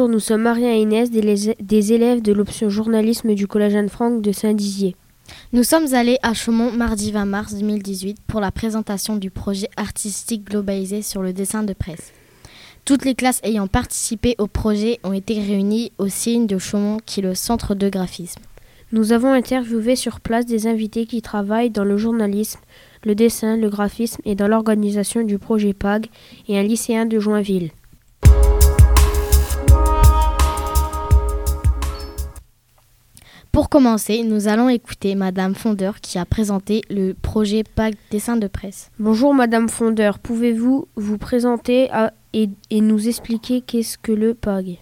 Bonjour, nous sommes Maria et Inès, des, des élèves de l'option journalisme du Collège Anne-Franck de Saint-Dizier. Nous sommes allés à Chaumont mardi 20 mars 2018 pour la présentation du projet artistique globalisé sur le dessin de presse. Toutes les classes ayant participé au projet ont été réunies au signe de Chaumont qui est le centre de graphisme. Nous avons interviewé sur place des invités qui travaillent dans le journalisme, le dessin, le graphisme et dans l'organisation du projet PAG et un lycéen de Joinville. Pour commencer, nous allons écouter Madame Fondeur qui a présenté le projet PAG Dessin de presse. Bonjour Madame Fondeur, pouvez-vous vous présenter et, nous expliquer qu'est-ce que le PAG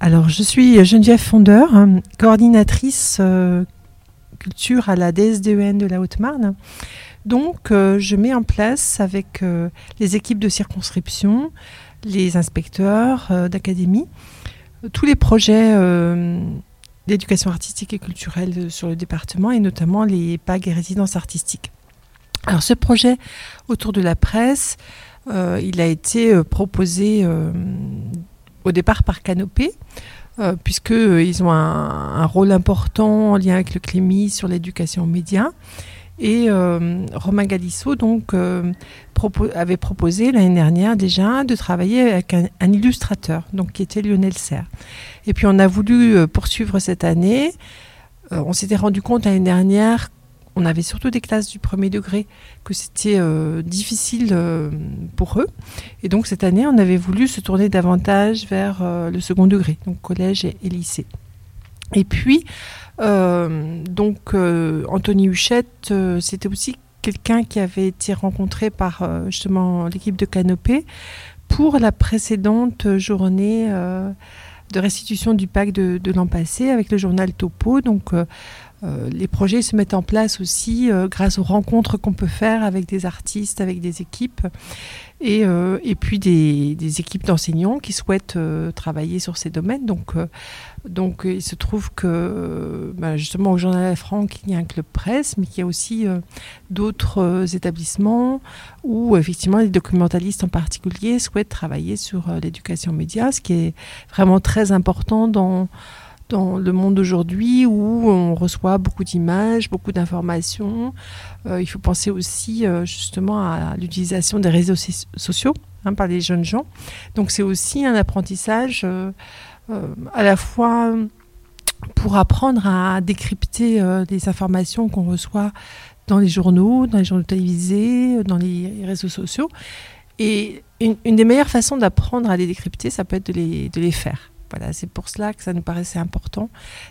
Alors, je suis Geneviève Fondeur, coordinatrice euh, culture à la DSDEN de la Haute-Marne. Donc, euh, je mets en place avec euh, les équipes de circonscription, les inspecteurs d'académie, tous les projets d'éducation artistique et culturelle sur le département et notamment les PAG et résidences artistiques. Alors ce projet autour de la presse, euh, il a été euh, proposé euh, au départ par Canopé, puisqu'ils ont un, rôle important en lien avec le CLEMI sur l'éducation aux médias. Et Romain Galisso donc, avait proposé l'année dernière déjà de travailler avec un, illustrateur, donc, qui était Lionel Serre. Et puis on a voulu euh, poursuivre cette année. Euh, on s'était rendu compte l'année dernière, on avait surtout des classes du premier degré, que c'était euh, difficile pour eux. Et donc cette année, on avait voulu se tourner davantage vers le second degré, donc collège et, lycée. Et puis, donc Anthony Huchette, c'était aussi quelqu'un qui avait été rencontré par justement l'équipe de Canopée pour la précédente journée de restitution du pacte de, l'an passé avec le journal Topo. Euh, euh, les projets se mettent en place aussi euh, grâce aux rencontres qu'on peut faire avec des artistes, avec des équipes, et, et puis des, des équipes d'enseignants qui souhaitent travailler sur ces domaines. Donc, donc il se trouve que bah, justement au Journal Franck, il y a un club presse, mais qu'il y a aussi d'autres établissements où effectivement les documentalistes en particulier souhaitent travailler sur l'éducation média, ce qui est vraiment très important dans dans le monde d'aujourd'hui où on reçoit beaucoup d'images, beaucoup d'informations. Euh, il faut penser aussi euh, justement à l'utilisation des réseaux sociaux hein, par les jeunes gens. Donc c'est aussi un apprentissage euh, à la fois pour apprendre à décrypter les informations qu'on reçoit dans les journaux, dans les journaux télévisés, dans les réseaux sociaux. Et une, des meilleures façons d'apprendre à les décrypter, ça peut être de les faire. Voilà, c'est pour cela que ça nous paraissait important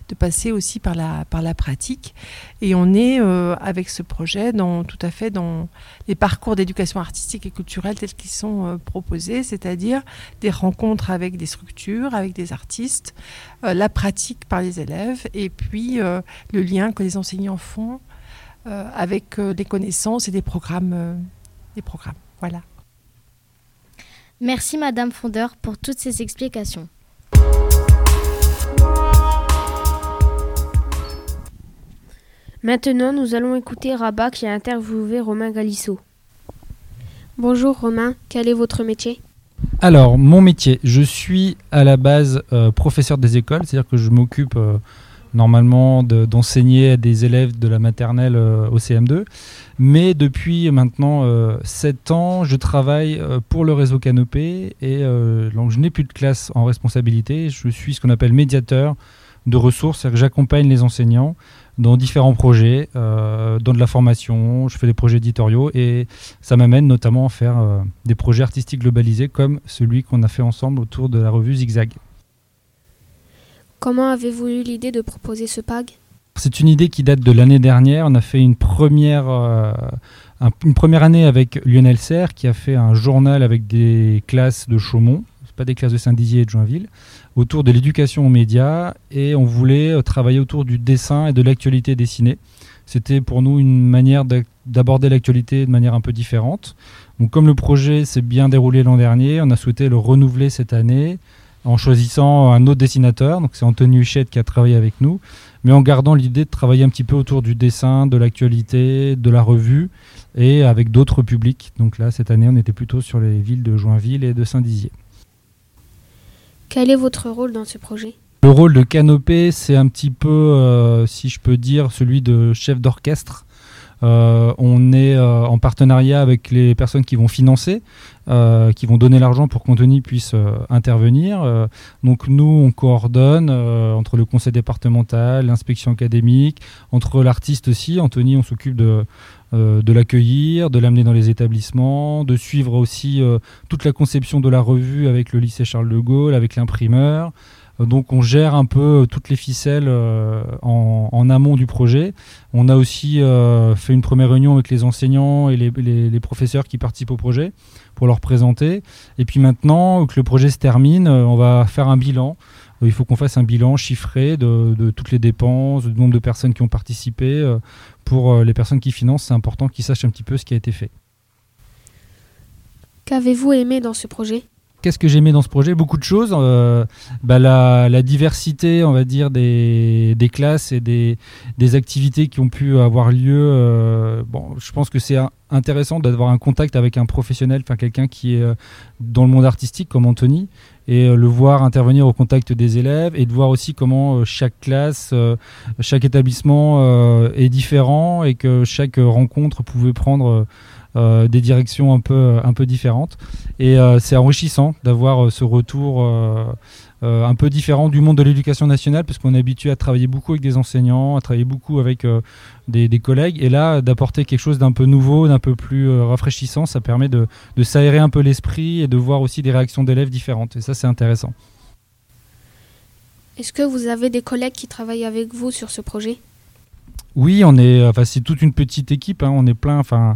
de passer aussi par la, pratique. Et on est euh, avec ce projet dans, tout à fait dans les parcours d'éducation artistique et culturelle tels qu'ils sont euh, proposés, c'est-à-dire des rencontres avec des structures, avec des artistes, euh, la pratique par les élèves et puis le lien que les enseignants font avec des connaissances et des programmes. des programmes. Voilà. Merci Madame Fondeur pour toutes ces explications. Maintenant, nous allons écouter Rabat qui a interviewé Romain Galisso. Bonjour Romain, quel est votre métier? Alors, mon métier, je suis à la base euh, professeur des écoles, c'est-à-dire que je m'occupe euh, normalement d'enseigner à des élèves de la maternelle euh, au CM2. Mais depuis maintenant 7 ans, je travaille pour le réseau Canopé et donc je n'ai plus de classe en responsabilité. Je suis ce qu'on appelle médiateur de ressources, c'est-à-dire que j'accompagne les enseignants dans différents projets, euh, dans de la formation, je fais des projets éditoriaux et ça m'amène notamment à faire euh, des projets artistiques globalisés comme celui qu'on a fait ensemble autour de la revue Zigzag. Comment avez-vous eu l'idée de proposer ce PAG? C'est une idée qui date de l'année dernière. On a fait une première, euh, une première année avec Lionel Serre qui a fait un journal avec des classes de Chaumont, pas des classes de Saint-Dizier et de Joinville autour de l'éducation aux médias et on voulait euh, travailler autour du dessin et de l'actualité dessinée. C'était pour nous une manière d'aborder l'actualité de manière un peu différente. Donc, comme le projet s'est bien déroulé l'an dernier, on a souhaité le renouveler cette année en choisissant un autre dessinateur. Donc c'est Anthony Huchette qui a travaillé avec nous, mais en gardant l'idée de travailler un petit peu autour du dessin, de l'actualité, de la revue et avec d'autres publics. Donc là, cette année, on était plutôt sur les villes de Joinville et de Saint-Dizier. Quel est votre rôle dans ce projet? Le rôle de Canopée, c'est un petit peu, euh, si je peux dire, celui de chef d'orchestre. Euh, on est euh, en partenariat avec les personnes qui vont financer, qui vont donner l'argent pour qu'Anthony puisse intervenir. Donc nous, on coordonne entre le conseil départemental, l'inspection académique, entre l'artiste aussi. Anthony, on s'occupe de, euh, de l'accueillir, de l'amener dans les établissements, de suivre aussi euh, toute la conception de la revue avec le lycée Charles de Gaulle, avec l'imprimeur. Euh, Donc on gère un peu toutes les ficelles en, amont du projet. On a aussi fait une première réunion avec les enseignants et les, les- professeurs qui participent au projet pour leur présenter. Et puis maintenant que le projet se termine, on va faire un bilan. Euh, Il faut qu'on fasse un bilan chiffré de, de toutes les dépenses, du nombre de personnes qui ont participé. euh, Pour euh, les personnes qui financent, c'est important qu'ils sachent un petit peu ce qui a été fait. Qu'avez-vous aimé dans ce projet? Qu'est-ce que j'ai aimé dans ce projet? Beaucoup de choses. Euh, bah, la, la diversité, on va dire, des, des classes et des, des activités qui ont pu avoir lieu. euh, bon, je pense que c'est intéressant d'avoir un contact avec un professionnel, enfin quelqu'un qui est dans le monde artistique comme Anthony, et euh, le voir intervenir au contact des élèves et de voir aussi comment euh, chaque classe, euh, chaque établissement est différent et que chaque rencontre pouvait prendre des directions un peu, un peu différentes. Et euh, c'est enrichissant d'avoir euh, ce retour euh, euh, un peu différent du monde de l'éducation nationale, parce qu'on est habitué à travailler beaucoup avec des enseignants, à travailler beaucoup avec euh, des, collègues. Et là, d'apporter quelque chose d'un peu nouveau, d'un peu plus euh, rafraîchissant, ça permet de, de s'aérer un peu l'esprit et de voir aussi des réactions d'élèves différentes. Et ça, c'est intéressant. Est-ce que vous avez des collègues qui travaillent avec vous sur ce projet? Oui, on est, enfin, c'est toute une petite équipe. hein, on est plein. Enfin,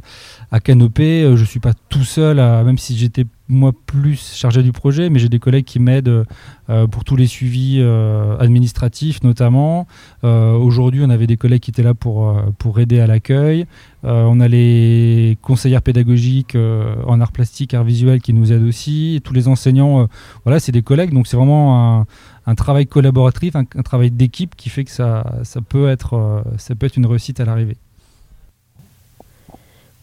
à Canopée, euh, je suis pas tout seul. même si j'étais moi plus chargé du projet, mais j'ai des collègues qui m'aident euh, pour tous les suivis euh, administratifs, notamment. Euh, Aujourd'hui, on avait des collègues qui étaient là pour aider à l'accueil. On a les conseillères pédagogiques en art plastique, art visuel qui nous aident aussi. Tous les enseignants, voilà, c'est des collègues. Donc c'est vraiment un, travail collaboratif, un, travail d'équipe qui fait que ça, peut être, ça peut être une réussite à l'arrivée.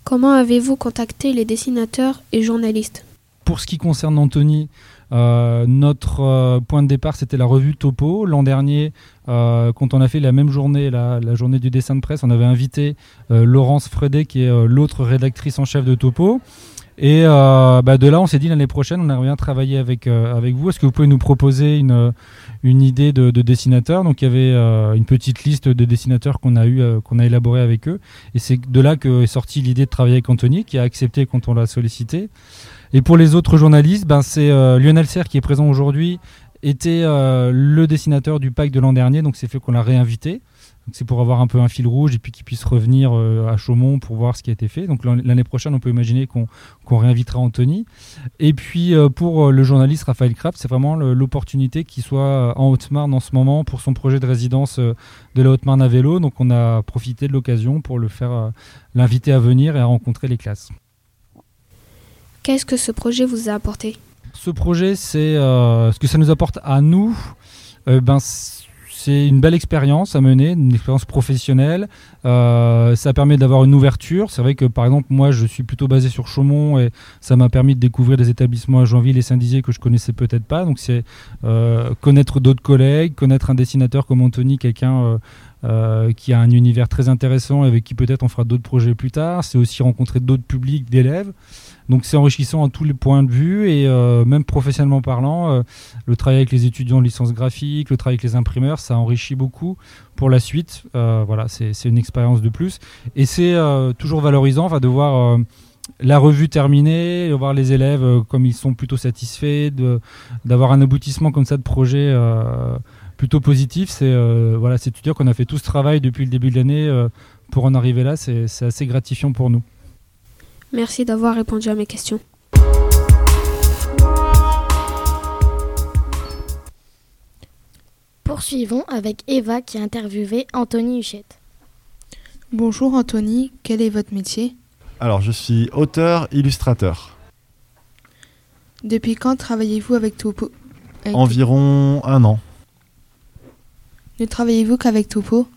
Comment avez-vous contacté les dessinateurs et journalistes? Pour ce qui concerne Anthony, euh, notre euh, point de départ, c'était la revue Topo. L'an dernier, euh, quand on a fait la même journée, la, journée du dessin de presse, on avait invité Laurence Fredet, qui est l'autre rédactrice en chef de Topo. Et euh, bah, de là, on s'est dit l'année prochaine, on aimerait bien travailler avec, euh, avec vous. Est-ce que vous pouvez nous proposer une, une idée de, de dessinateur Donc il y avait euh, une petite liste de dessinateurs qu'on a, eu, qu'on a élaboré avec eux. Et c'est de là que est sortie l'idée de travailler avec Anthony, qui a accepté quand on l'a sollicité. Et pour les autres journalistes, ben, c'est Lionel Serre qui est présent aujourd'hui, était le dessinateur du pack de l'an dernier, donc c'est fait qu'on l'a réinvité. C'est pour avoir un peu un fil rouge et puis qu'il puisse revenir euh, à Chaumont pour voir ce qui a été fait. Donc l'an- l'année prochaine, on peut imaginer qu'on réinvitera Anthony. Et puis euh, pour euh, le journaliste Raphaël Kraft, c'est vraiment l'opportunité qu'il soit en Haute-Marne en ce moment pour son projet de résidence de la Haute-Marne à vélo. Donc on a profité de l'occasion pour le faire, l'inviter à venir et à rencontrer les classes. Qu'est-ce que ce projet vous a apporté? Ce projet, c'est euh, ce que ça nous apporte à nous. ben, c'est une belle expérience à mener, une expérience professionnelle. Euh, ça permet d'avoir une ouverture. C'est vrai que par exemple, moi, je suis plutôt basé sur Chaumont et ça m'a permis de découvrir des établissements à Joinville et Saint-Dizier que je connaissais peut-être pas. Donc, c'est euh, connaître d'autres collègues, connaître un dessinateur comme Anthony, quelqu'un euh, qui a un univers très intéressant et avec qui peut-être on fera d'autres projets plus tard. C'est aussi rencontrer d'autres publics, d'élèves. Donc c'est enrichissant à tous les points de vue et euh, même professionnellement parlant, euh, le travail avec les étudiants de licence graphique, le travail avec les imprimeurs, ça enrichit beaucoup pour la suite. Voilà, c'est une expérience de plus et c'est toujours valorisant de voir la revue terminée, de voir les élèves comme ils sont plutôt satisfaits, d'avoir un aboutissement comme ça de projet. Plutôt positif c'est euh, voilà c'est de dire qu'on a fait tout ce travail depuis le début de l'année euh, pour en arriver là c'est c'est assez gratifiant pour nous Merci d'avoir répondu à mes questions. Poursuivons avec Eva qui a interviewé Anthony Huchette. Bonjour Anthony, quel est votre métier? Alors, je suis auteur-illustrateur. Depuis quand travaillez-vous avec Topo avec- Environ un an. Ne travaillez-vous qu'avec Topo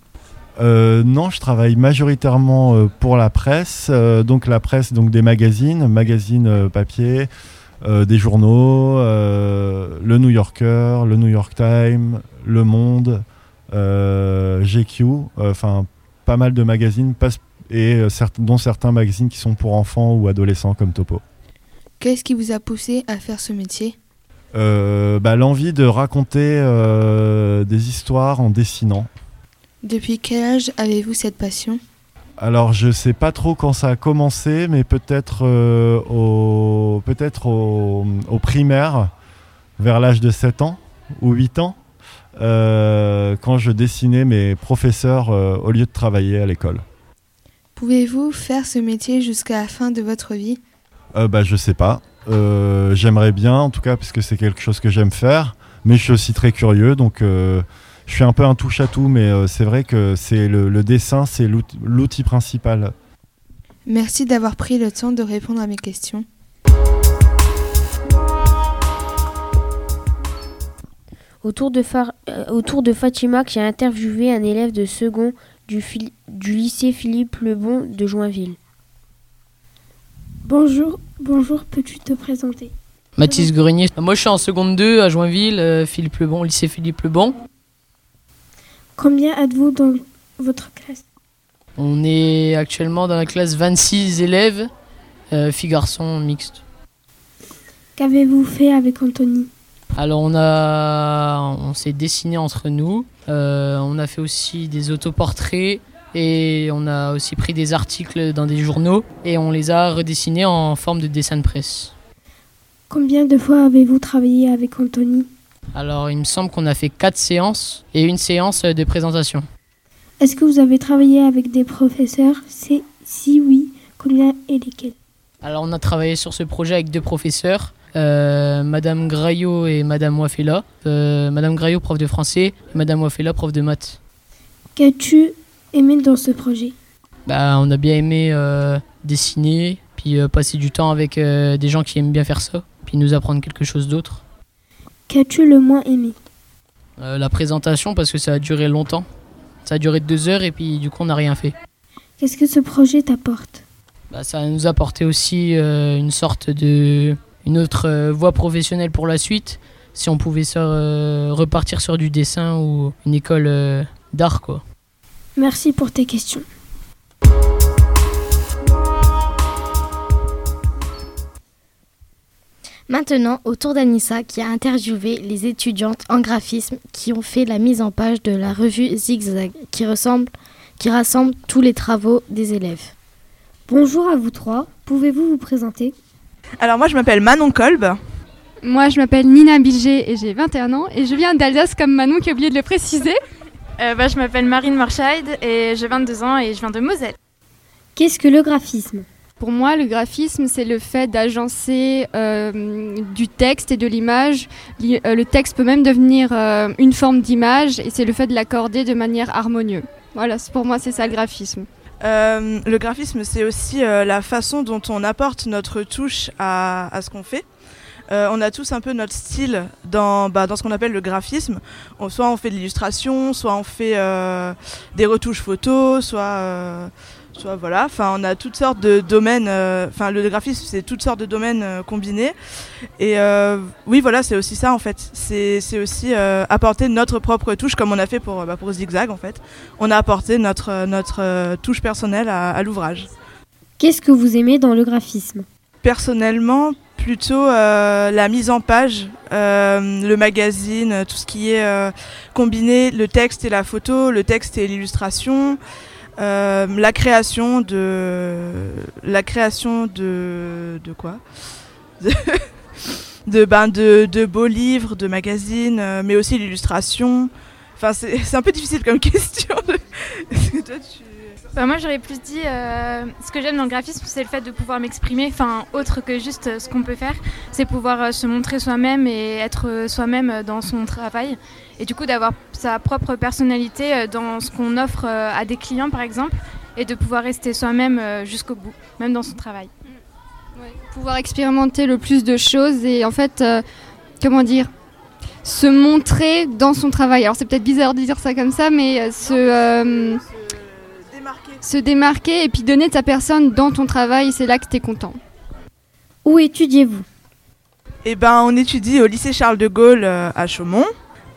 Euh, non, je travaille majoritairement euh, pour la presse, euh, donc la presse, donc des magazines, magazines papier, des journaux, le New Yorker, le New York Times, Le Monde, GQ, enfin pas mal de magazines, et certes- dont certains magazines qui sont pour enfants ou adolescents comme Topo. Qu'est-ce qui vous a poussé à faire ce métier? Euh, bah, L'envie de raconter euh, des histoires en dessinant. Depuis quel âge avez-vous cette passion? Alors je sais pas trop quand ça a commencé, mais peut-être euh, au, peut-être au, au primaire, vers l'âge de 7 ans ou 8 ans, quand je dessinais mes professeurs au lieu de travailler à l'école. Pouvez-vous faire ce métier jusqu'à la fin de votre vie? Euh, bah, je sais pas. Euh, J'aimerais bien, en tout cas, parce que c'est quelque chose que j'aime faire. Mais je suis aussi très curieux, donc euh, je suis un peu un touche-à-tout. Mais euh, c'est vrai que c'est le, le dessin, c'est l'outil principal. Merci d'avoir pris le temps de répondre à mes questions. Autour de, Far- euh, autour de Fatima qui a interviewé un élève de second du, fil- du lycée Philippe Lebon de Joinville. Bonjour, bonjour, peux-tu te présenter? Mathis Grenier. Moi, je suis en seconde 2 à Joinville, euh, Philippe Lebon, lycée Philippe Lebon. Combien êtes-vous dans votre classe? On est actuellement dans la classe 26 élèves, euh, filles-garçons mixtes. Qu'avez-vous fait avec Anthony? Alors, on, a, on s'est dessiné entre nous. Euh, on a fait aussi des autoportraits et on a aussi pris des articles dans des journaux et on les a redessinés en forme de dessin de presse. Combien de fois avez-vous travaillé avec Anthony? Alors, il me semble qu'on a fait quatre séances et une séance de présentation. Est-ce que vous avez travaillé avec des professeurs? Si, si oui, combien et lesquels? Alors, on a travaillé sur ce projet avec deux professeurs, euh, Madame Graillot et Madame Wafela. Euh, Madame Graillot, prof de français, et Madame Wafela, prof de maths. Qu'as-tu aimé dans ce projet Bah, on a bien aimé euh, dessiner, puis euh, passer du temps avec euh, des gens qui aiment bien faire ça, puis nous apprendre quelque chose d'autre. Qu'as-tu le moins aimé? La présentation, parce que ça a duré longtemps. Ça a duré deux heures et puis du coup, on n'a rien fait. Qu'est-ce que ce projet t'apporte? Bah, ça nous a apporté aussi une sorte de. une autre voie professionnelle pour la suite. Si on pouvait ça, repartir sur du dessin ou une école d'art, quoi. Merci pour tes questions. Maintenant, au tour d'Anissa qui a interviewé les étudiantes en graphisme qui ont fait la mise en page de la revue Zigzag qui, ressemble, qui rassemble tous les travaux des élèves. Bonjour à vous trois, pouvez-vous vous présenter? Alors moi je m'appelle Manon Kolb. Moi, je m'appelle Nina Bilger et j'ai 21 ans et je viens d'Alsace comme Manon qui a oublié de le préciser. Euh, bah, je m'appelle Marine Marscheid et j'ai 22 ans et je viens de Moselle. Qu'est-ce que le graphisme? Pour moi, le graphisme, c'est le fait d'agencer euh, du texte et de l'image. Li- euh, le texte peut même devenir euh, une forme d'image et c'est le fait de l'accorder de manière harmonieuse. Voilà, pour moi, c'est ça le graphisme. Euh, le graphisme c'est aussi euh, la façon dont on apporte notre touche à, à ce qu'on fait. Euh, on a tous un peu notre style dans, bah, dans ce qu'on appelle le graphisme. On- soit on fait de l'illustration, soit on fait euh, des retouches photos, soit, euh, soit voilà. Enfin, on a toutes sortes de domaines. Enfin, le graphisme c'est toutes sortes de domaines combinés. Et oui, voilà, c'est aussi ça en fait. C'est c'est aussi apporter notre propre touche, comme on a fait pour, bah, pour Zigzag en fait. On a apporté notre, notre touche personnelle à, à l'ouvrage. Qu'est-ce que vous aimez dans le graphisme? Personnellement, plutôt euh, la mise en page, euh, le magazine, euh, tout ce qui est combiné, le texte et la photo, le texte et l'illustration, la création de la création de de quoi? De, de, ben de de beaux livres, de magazines, mais aussi l'illustration. Enfin, c'est un peu difficile comme question. toi, tu- Bah, moi, j'aurais plus dit euh, ce que j'aime dans le graphisme, c'est le fait de pouvoir m'exprimer, enfin, autre que juste euh, ce qu'on peut faire, c'est pouvoir euh, se montrer soi-même et être soi-même dans son travail. Et du coup, d'avoir sa propre personnalité dans ce qu'on offre à des clients, par exemple, et de pouvoir rester soi-même jusqu'au bout, même dans son travail. Pouvoir expérimenter le plus de choses et en fait, comment dire, se montrer dans son travail. Alors c'est peut-être bizarre de dire ça comme ça, mais se, se démarquer et puis donner de ta personne dans ton travail, c'est là que tu es content. Où étudiez-vous? Eh ben, on étudie au lycée Charles de Gaulle euh, à Chaumont,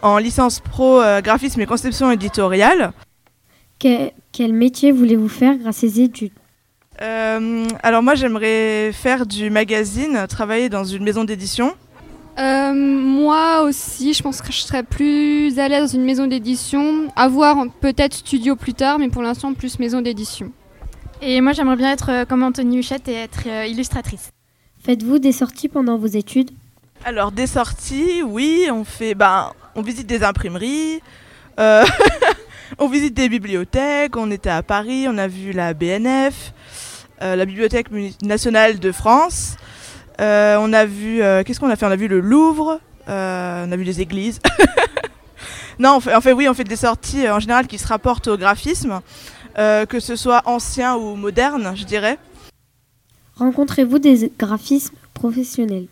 en licence pro euh, graphisme et conception éditoriale. Que- quel métier voulez-vous faire grâce à ces études? Euh, alors moi, j'aimerais faire du magazine, travailler dans une maison d'édition. Euh, moi aussi, je pense que je serais plus à l'aise dans une maison d'édition. À voir peut-être studio plus tard, mais pour l'instant plus maison d'édition. Et moi, j'aimerais bien être euh, comme Anthony Huchette et être euh, illustratrice. Faites-vous des sorties pendant vos études? Alors des sorties, oui, on fait, ben, on visite des imprimeries, euh, on visite des bibliothèques. On était à Paris, on a vu la BNF, euh, la Bibliothèque nationale de France. Euh, on a vu, euh, qu'est-ce qu'on a fait? On a vu le Louvre, euh, on a vu les églises. non, on fait, en fait, oui, on fait des sorties en général qui se rapportent au graphisme, que ce soit ancien ou moderne, je dirais. Rencontrez-vous des graphismes professionnels?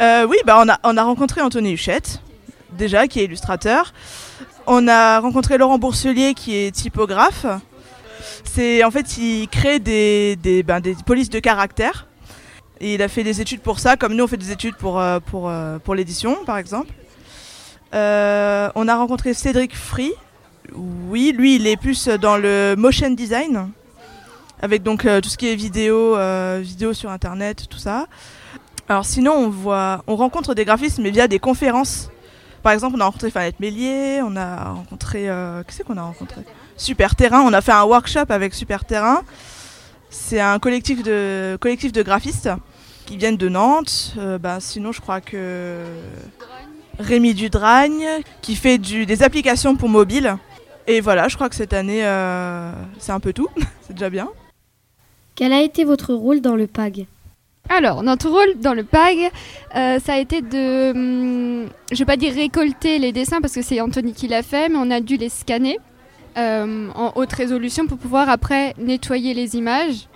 Euh, oui, bah on, a, on a rencontré Anthony Huchette, déjà, qui est illustrateur. On a rencontré Laurent Bourselier, qui est typographe. C'est En fait, il crée des, des, ben, des polices de caractère. Il a fait des études pour ça, comme nous, on fait des études pour, euh, pour, euh, pour l'édition, par exemple. Euh, on a rencontré Cédric Free. Oui, lui, il est plus dans le motion design, avec donc tout ce qui est vidéo, vidéo sur Internet, tout ça. Alors sinon, on voit, on rencontre des graphistes, mais via des conférences. Par exemple, on a rencontré Fanette Mélier, on a rencontré, c'est qu'on a rencontré? Super Terrain. On a fait un workshop avec Super Terrain. C'est un collectif de collectif de graphistes qui viennent de Nantes. Euh, bah, sinon, je crois que Rémi Dudragne qui fait du, des applications pour mobile. Et voilà, je crois que cette année, euh, c'est un peu tout. c'est déjà bien. Quel a été votre rôle dans le PAG Alors, notre rôle dans le PAG, euh, ça a été de, hum, je vais pas dire récolter les dessins parce que c'est Anthony qui l'a fait, mais on a dû les scanner euh, en haute résolution pour pouvoir après nettoyer les images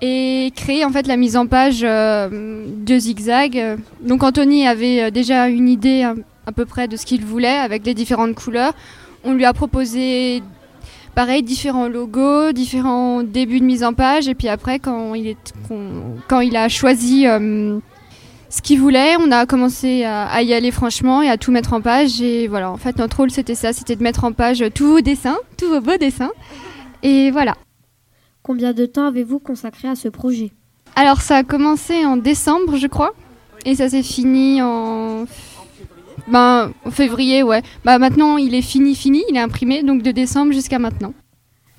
et créer en fait la mise en page euh, de zigzag. Donc Anthony avait euh, déjà une idée à, à peu près de ce qu'il voulait avec les différentes couleurs. On lui a proposé pareil différents logos, différents débuts de mise en page et puis après quand il a choisi ce qu'il voulait, on a commencé à, y aller franchement et à tout mettre en page. Et voilà, en fait notre rôle c'était ça, c'était de mettre en page tous vos dessins, tous vos beaux dessins. Et voilà. Combien de temps avez-vous consacré à ce projet? Alors ça a commencé en décembre, je crois, et ça s'est fini en ben en février, ouais. Bah maintenant il est fini, fini, il est imprimé, donc de décembre jusqu'à maintenant.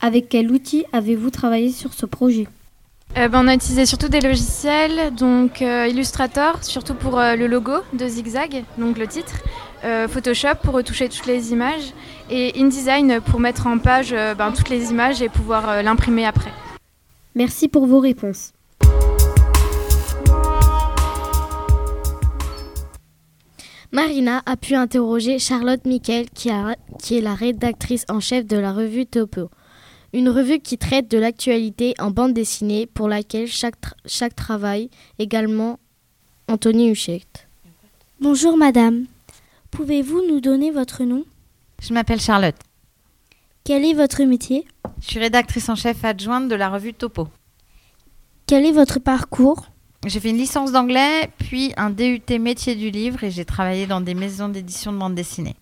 Avec quel outil avez-vous travaillé sur ce projet? Euh, ben, on a utilisé surtout des logiciels, donc euh, Illustrator, surtout pour euh, le logo de Zigzag, donc le titre, euh, Photoshop pour retoucher toutes les images, et InDesign pour mettre en page euh, ben, toutes les images et pouvoir euh, l'imprimer après. Merci pour vos réponses. Marina a pu interroger Charlotte Miquel, qui, a- qui est la rédactrice en chef de la revue Topo. Une revue qui traite de l'actualité en bande dessinée pour laquelle chaque, tra- chaque travail, également Anthony Huchette. Bonjour madame. Pouvez-vous nous donner votre nom? Je m'appelle Charlotte. Quel est votre métier? Je suis rédactrice en chef adjointe de la revue Topo. Quel est votre parcours? J'ai fait une licence d'anglais, puis un DUT métier du livre et j'ai travaillé dans des maisons d'édition de bande dessinée.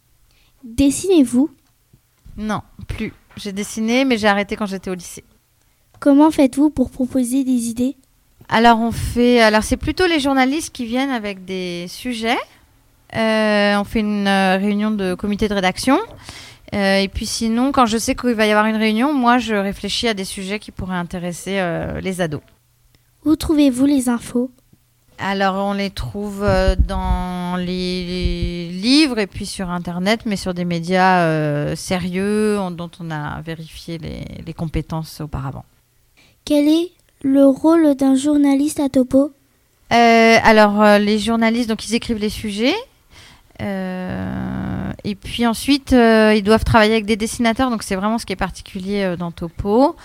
Dessinez-vous? Non, plus. J'ai dessiné, mais j'ai arrêté quand j'étais au lycée. Comment faites-vous pour proposer des idées? Alors on fait, alors c'est plutôt les journalistes qui viennent avec des sujets. Euh, on fait une euh, réunion de comité de rédaction. Euh, et puis sinon, quand je sais qu'il va y avoir une réunion, moi je réfléchis à des sujets qui pourraient intéresser euh, les ados. Où trouvez-vous les infos? Alors on les trouve euh, dans les livres et puis sur Internet, mais sur des médias euh, sérieux en- dont on a vérifié les, les compétences auparavant. Quel est le rôle d'un journaliste à Topo? Euh, alors euh, les journalistes, donc ils écrivent les sujets. et puis ensuite, ils doivent travailler avec des dessinateurs, donc c'est vraiment ce qui est particulier dans Topo.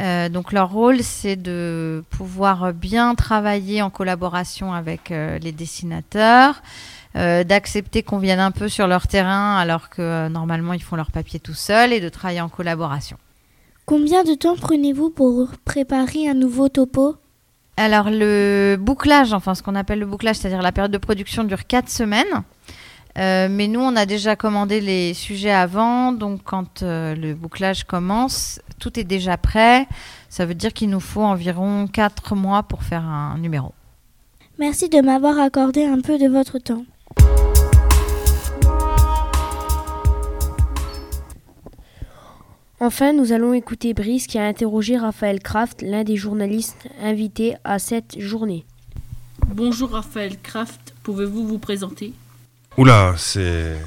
Euh, donc leur rôle, c'est de pouvoir bien travailler en collaboration avec euh, les dessinateurs, euh, d'accepter qu'on vienne un peu sur leur terrain alors que normalement ils font leur papier tout seuls et de travailler en collaboration. Combien de temps prenez-vous pour préparer un nouveau topo? Alors le bouclage, enfin ce qu'on appelle le bouclage, c'est-à-dire la période de production dure 4 semaines. Euh, mais nous, on a déjà commandé les sujets avant, donc quand euh, le bouclage commence, tout est déjà prêt. Ça veut dire qu'il nous faut environ 4 mois pour faire un numéro. Merci de m'avoir accordé un peu de votre temps. Enfin, nous allons écouter Brice qui a interrogé Raphaël Kraft, l'un des journalistes invités à cette journée. Bonjour Raphaël Kraft, pouvez-vous vous présenter? Oula, c'est...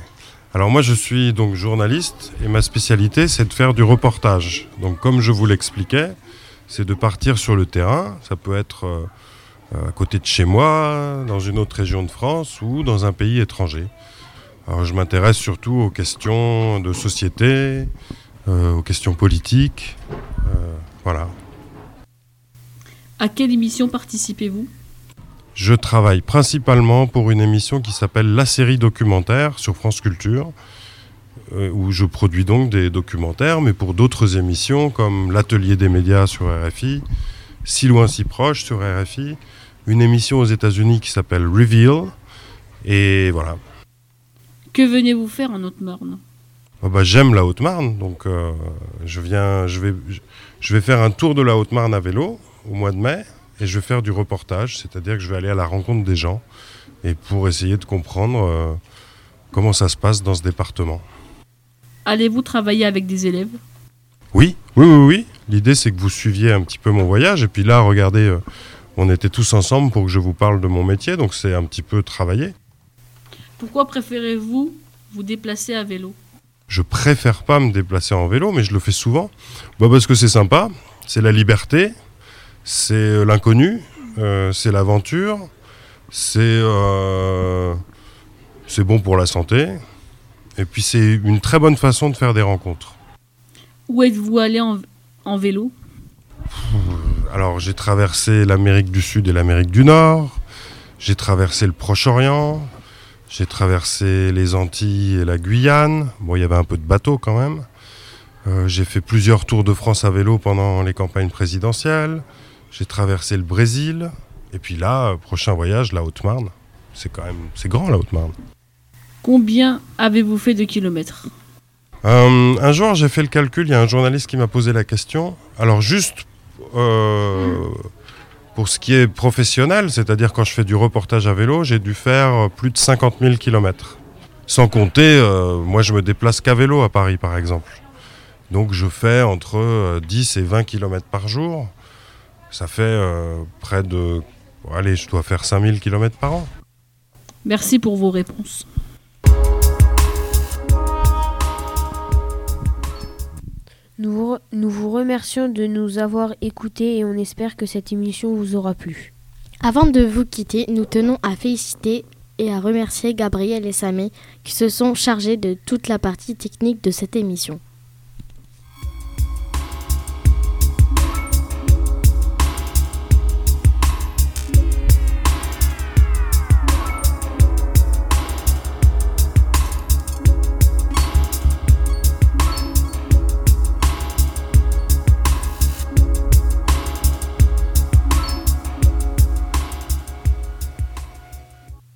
Alors moi je suis donc journaliste et ma spécialité c'est de faire du reportage. Donc comme je vous l'expliquais, c'est de partir sur le terrain, ça peut être euh, à côté de chez moi, dans une autre région de France ou dans un pays étranger. Alors je m'intéresse surtout aux questions de société, euh, aux questions politiques, euh, voilà. À quelle émission participez-vous? Je travaille principalement pour une émission qui s'appelle La série documentaire sur France Culture, euh, où je produis donc des documentaires, mais pour d'autres émissions comme L'Atelier des médias sur RFI, Si loin, si proche sur RFI, une émission aux États-Unis qui s'appelle Reveal, et voilà. Que venez-vous faire en Haute-Marne? Oh bah, J'aime la Haute-Marne, donc euh, je, viens, je, vais, je vais faire un tour de la Haute-Marne à vélo au mois de mai et je vais faire du reportage, c'est-à-dire que je vais aller à la rencontre des gens et pour essayer de comprendre euh, comment ça se passe dans ce département. Allez-vous travailler avec des élèves? Oui, oui, oui, oui. L'idée c'est que vous suiviez un petit peu mon voyage et puis là, regardez, euh, on était tous ensemble pour que je vous parle de mon métier, donc c'est un petit peu travailler. Pourquoi préférez-vous vous déplacer à vélo? Je préfère pas me déplacer en vélo, mais je le fais souvent. Bah parce que c'est sympa, c'est la liberté, c'est euh, l'inconnu, euh, c'est l'aventure, c'est euh, c'est bon pour la santé, et puis c'est une très bonne façon de faire des rencontres. Où êtes-vous allé en, en vélo? Alors j'ai traversé l'Amérique du Sud et l'Amérique du Nord, j'ai traversé le Proche-Orient, j'ai traversé les Antilles et la Guyane. Bon, il y avait un peu de bateau quand même. Euh, j'ai fait plusieurs tours de France à vélo pendant les campagnes présidentielles. J'ai traversé le Brésil. Et puis là, prochain voyage, la Haute-Marne. C'est quand même, c'est grand la Haute-Marne. Combien avez-vous fait de kilomètres? Euh, un jour, j'ai fait le calcul. Il y a un journaliste qui m'a posé la question. Alors juste euh, pour ce qui est professionnel, c'est-à-dire quand je fais du reportage à vélo, j'ai dû faire plus de 50 000 km. Sans compter, euh, moi je me déplace qu'à vélo à Paris par exemple. Donc je fais entre euh, 10 et 20 km par jour. Ça fait euh, près de... bon, allez, je dois faire 5000 km par an. Merci pour vos réponses. Nous vous, nous vous remercions de nous avoir écoutés et on espère que cette émission vous aura plu. Avant de vous quitter, nous tenons à féliciter et à remercier Gabriel et Samé qui se sont chargés de toute la partie technique de cette émission.